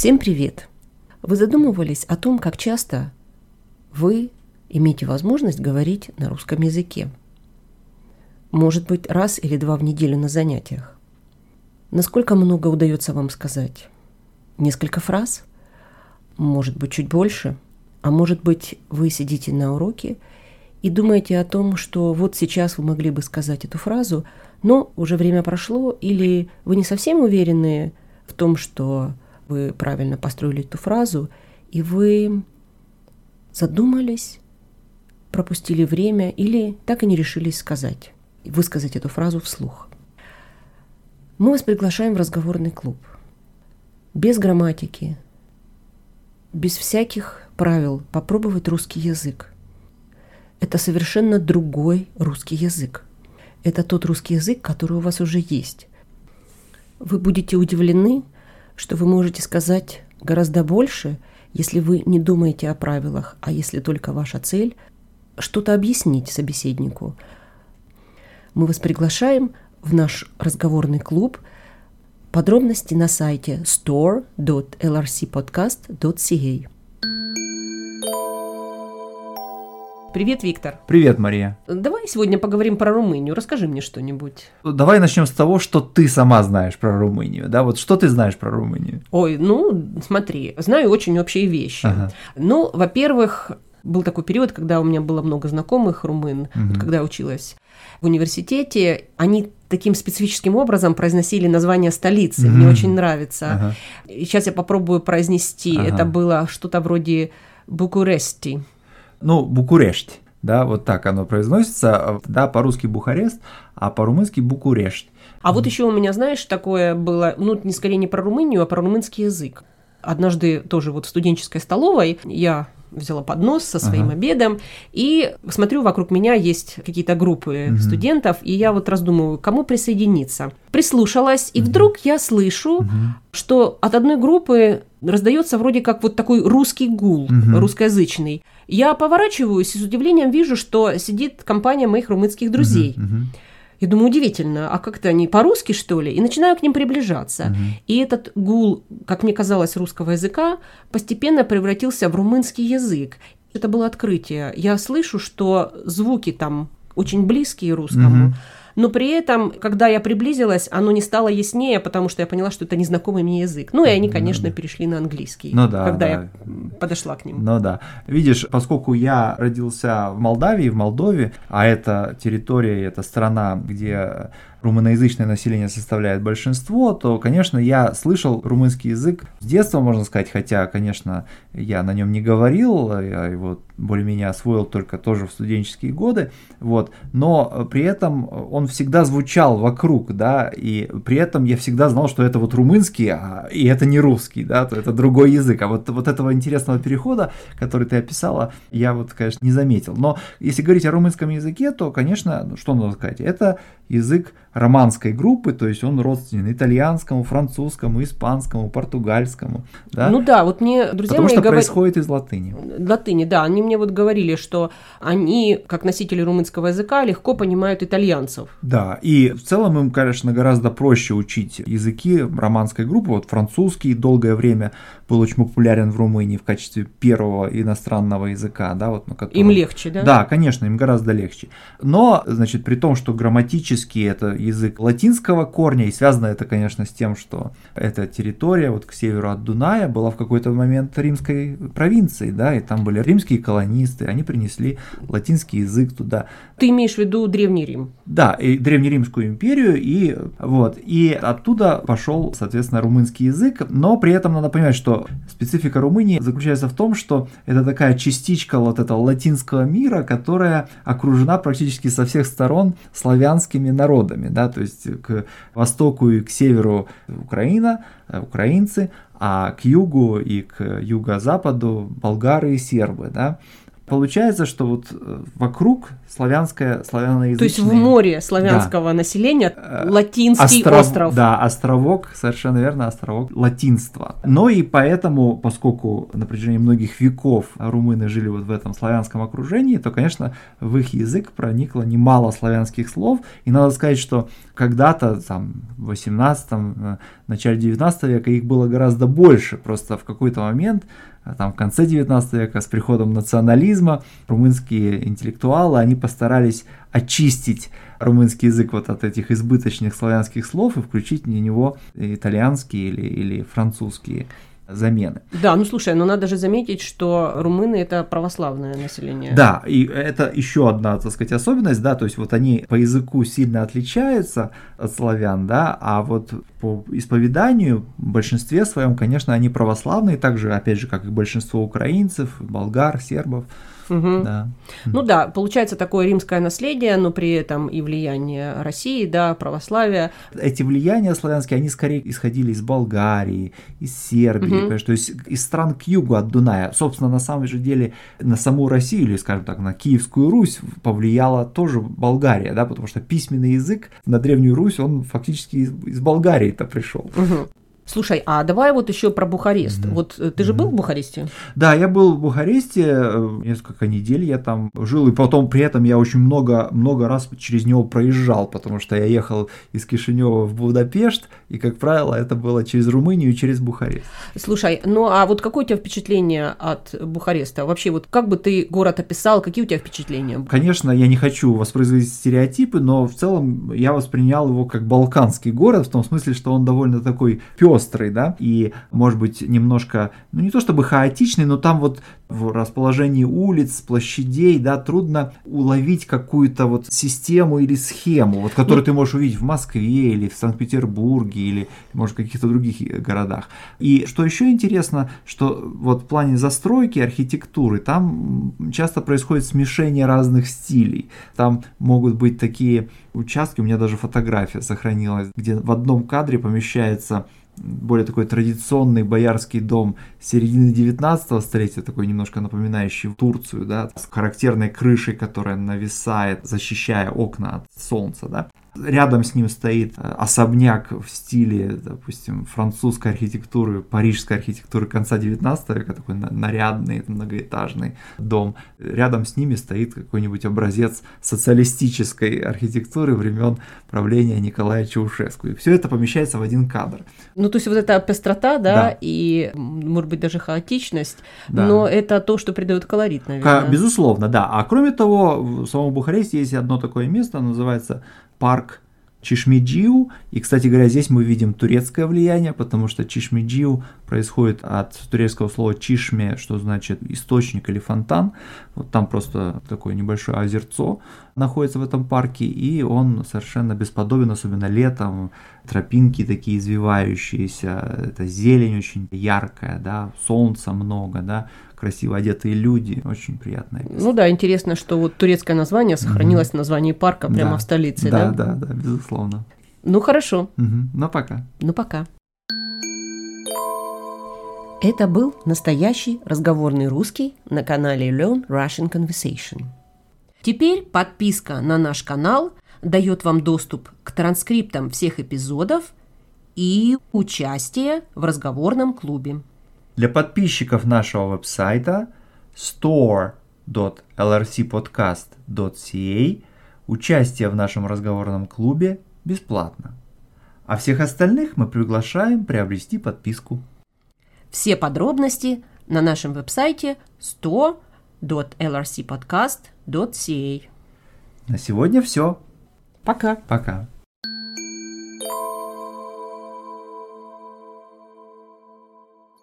Всем привет! Вы задумывались о том, как часто вы имеете возможность говорить на русском языке? Может быть, раз или два в неделю на занятиях? Насколько много удается вам сказать? Несколько фраз? Может быть, чуть больше? А может быть, вы сидите на уроке и думаете о том, что вот сейчас вы могли бы сказать эту фразу, но уже время прошло, или вы не совсем уверены в том, что вы правильно построили эту фразу, и вы задумались, пропустили время или так и не решились сказать, высказать эту фразу вслух. Мы вас приглашаем в разговорный клуб. Без грамматики, без всяких правил попробовать русский язык. Это совершенно другой русский язык. Это тот русский язык, который у вас уже есть. Вы будете удивлены, что вы можете сказать гораздо больше, если вы не думаете о правилах, а если только ваша цель – что-то объяснить собеседнику. Мы вас приглашаем в наш разговорный клуб. Подробности на сайте store.lrcpodcast.ca. Привет, Виктор. Привет, Мария. Давай сегодня поговорим про Румынию. Расскажи мне что-нибудь. Давай начнем с того, что ты сама знаешь про Румынию. Да, вот что ты знаешь про Румынию? Ой, ну, смотри, знаю очень общие вещи. Ага. Ну, во-первых, был такой период, когда у меня было много знакомых румын, угу. вот когда я училась в университете, они таким специфическим образом произносили название столицы. Mm-hmm. Мне очень нравится. Ага. Сейчас я попробую произнести. Ага. Это было что-то вроде Букурешти ну, Букурешт, да, вот так оно произносится, да, по-русски Бухарест, а по-румынски Букурешт. А вот еще у меня, знаешь, такое было, ну, не скорее не про Румынию, а про румынский язык. Однажды тоже вот в студенческой столовой я взяла поднос со своим ага. обедом и смотрю, вокруг меня есть какие-то группы угу. студентов, и я вот раздумываю, кому присоединиться. Прислушалась, и угу. вдруг я слышу, угу. что от одной группы раздается вроде как вот такой русский гул, угу. русскоязычный. Я поворачиваюсь и с удивлением вижу, что сидит компания моих румынских друзей. Угу. Угу. Я думаю, удивительно, а как-то они по-русски, что ли? И начинаю к ним приближаться. Угу. И этот гул, как мне казалось, русского языка постепенно превратился в румынский язык. Это было открытие. Я слышу, что звуки там очень близкие русскому. Угу но при этом, когда я приблизилась, оно не стало яснее, потому что я поняла, что это незнакомый мне язык. Ну и они, конечно, перешли на английский, ну, да, когда да. я подошла к ним. Ну да. Видишь, поскольку я родился в Молдавии, в Молдове, а это территория, это страна, где румыноязычное население составляет большинство, то, конечно, я слышал румынский язык с детства, можно сказать, хотя, конечно, я на нем не говорил, я его более-менее освоил только тоже в студенческие годы, вот, но при этом он всегда звучал вокруг, да, и при этом я всегда знал, что это вот румынский, а, и это не русский, да, то это другой язык, а вот, вот этого интересного перехода, который ты описала, я вот, конечно, не заметил, но если говорить о румынском языке, то, конечно, ну, что надо сказать, это язык романской группы, то есть он родственен итальянскому, французскому, испанскому, португальскому. Да? Ну да, вот мне друзья Потому мои что говор... происходит из латыни. Латыни, да. Они мне вот говорили, что они, как носители румынского языка, легко понимают итальянцев. Да, и в целом им, конечно, гораздо проще учить языки романской группы. Вот французский долгое время был очень популярен в Румынии в качестве первого иностранного языка, да, вот на котором... Им легче, да? Да, конечно, им гораздо легче. Но, значит, при том, что грамматически это язык латинского корня, и связано это, конечно, с тем, что эта территория вот к северу от Дуная была в какой-то момент римской провинцией, да, и там были римские колонисты, они принесли латинский язык туда. Ты имеешь в виду Древний Рим? Да, и Древнеримскую империю, и вот, и оттуда пошел, соответственно, румынский язык, но при этом надо понимать, что специфика Румынии заключается в том, что это такая частичка вот этого латинского мира, которая окружена практически со всех сторон славянскими народами, да, то есть к востоку и к северу Украина, э, украинцы, а к югу и к юго-западу болгары и сербы, да. Получается, что вот э, вокруг славянское, славяноязычное... То есть в море славянского да. населения э, латинский Остров, остров. Да, островок, совершенно верно, островок латинства. Но и поэтому, поскольку на протяжении многих веков румыны жили вот в этом славянском окружении, то, конечно, в их язык проникло немало славянских слов. И надо сказать, что когда-то, там, в 18 э, начале 19 века их было гораздо больше. Просто в какой-то момент там в конце 19 века с приходом национализма румынские интеллектуалы, они постарались очистить румынский язык вот от этих избыточных славянских слов и включить в него итальянские или, или французские замены. Да, ну слушай, но надо же заметить, что румыны это православное население. Да, и это еще одна, так сказать, особенность, да, то есть вот они по языку сильно отличаются от славян, да, а вот по исповеданию в большинстве своем, конечно, они православные, так же, опять же, как и большинство украинцев, болгар, сербов. Угу. Да. Ну да, получается такое римское наследие, но при этом и влияние России, да, православия. Эти влияния славянские, они скорее исходили из Болгарии, из Сербии, угу. то есть из стран к югу от Дуная. Собственно, на самом же деле на саму Россию, или, скажем так, на Киевскую Русь повлияла тоже Болгария, да, потому что письменный язык на Древнюю Русь, он фактически из, из Болгарии-то пришел. Угу. Слушай, а давай вот еще про Бухарест. Mm-hmm. Вот э, ты же mm-hmm. был в Бухаресте? Да, я был в Бухаресте, э, несколько недель я там жил, и потом при этом я очень много, много раз через него проезжал, потому что я ехал из Кишинева в Будапешт, и, как правило, это было через Румынию и через Бухарест. Слушай, ну а вот какое у тебя впечатление от Бухареста? Вообще, вот как бы ты город описал, какие у тебя впечатления? Конечно, я не хочу воспроизводить стереотипы, но в целом я воспринял его как балканский город, в том смысле, что он довольно такой пес пестрый, да, и, может быть, немножко, ну не то чтобы хаотичный, но там вот в расположении улиц, площадей, да, трудно уловить какую-то вот систему или схему, вот которую ну, ты можешь увидеть в Москве или в Санкт-Петербурге или, может, в каких-то других э, городах. И что еще интересно, что вот в плане застройки, архитектуры, там часто происходит смешение разных стилей. Там могут быть такие участки, у меня даже фотография сохранилась, где в одном кадре помещается более такой традиционный боярский дом середины 19 столетия, такой немножко напоминающий Турцию, да, с характерной крышей, которая нависает, защищая окна от солнца, да. Рядом с ним стоит э, особняк в стиле, допустим, французской архитектуры, парижской архитектуры конца 19 века, такой нарядный многоэтажный дом. Рядом с ними стоит какой-нибудь образец социалистической архитектуры времен правления Николая Чаушеску. И все это помещается в один кадр. Ну, то есть вот эта пестрота, да, да. и, может быть, даже хаотичность, да. но это то, что придает колорит, наверное. Безусловно, да. А кроме того, в самом Бухаресте есть одно такое место, называется парк Чишмиджиу. И, кстати говоря, здесь мы видим турецкое влияние, потому что Чишмиджиу происходит от турецкого слова чишме, что значит источник или фонтан. Вот там просто такое небольшое озерцо находится в этом парке, и он совершенно бесподобен, особенно летом. Тропинки такие извивающиеся, это зелень очень яркая, да, солнца много, да, красиво одетые люди, очень приятное место. Ну да, интересно, что вот турецкое название сохранилось mm-hmm. в названии парка прямо да. в столице, да? Да, да, да, безусловно. Ну хорошо. Угу. Ну пока. Ну пока. Это был настоящий разговорный русский на канале Learn Russian Conversation. Теперь подписка на наш канал дает вам доступ к транскриптам всех эпизодов и участие в разговорном клубе. Для подписчиков нашего веб-сайта store.lrcpodcast.ca участие в нашем разговорном клубе бесплатно. А всех остальных мы приглашаем приобрести подписку. Все подробности на нашем веб-сайте store.lrcpodcast.ca. На сегодня все. Пока. Пока.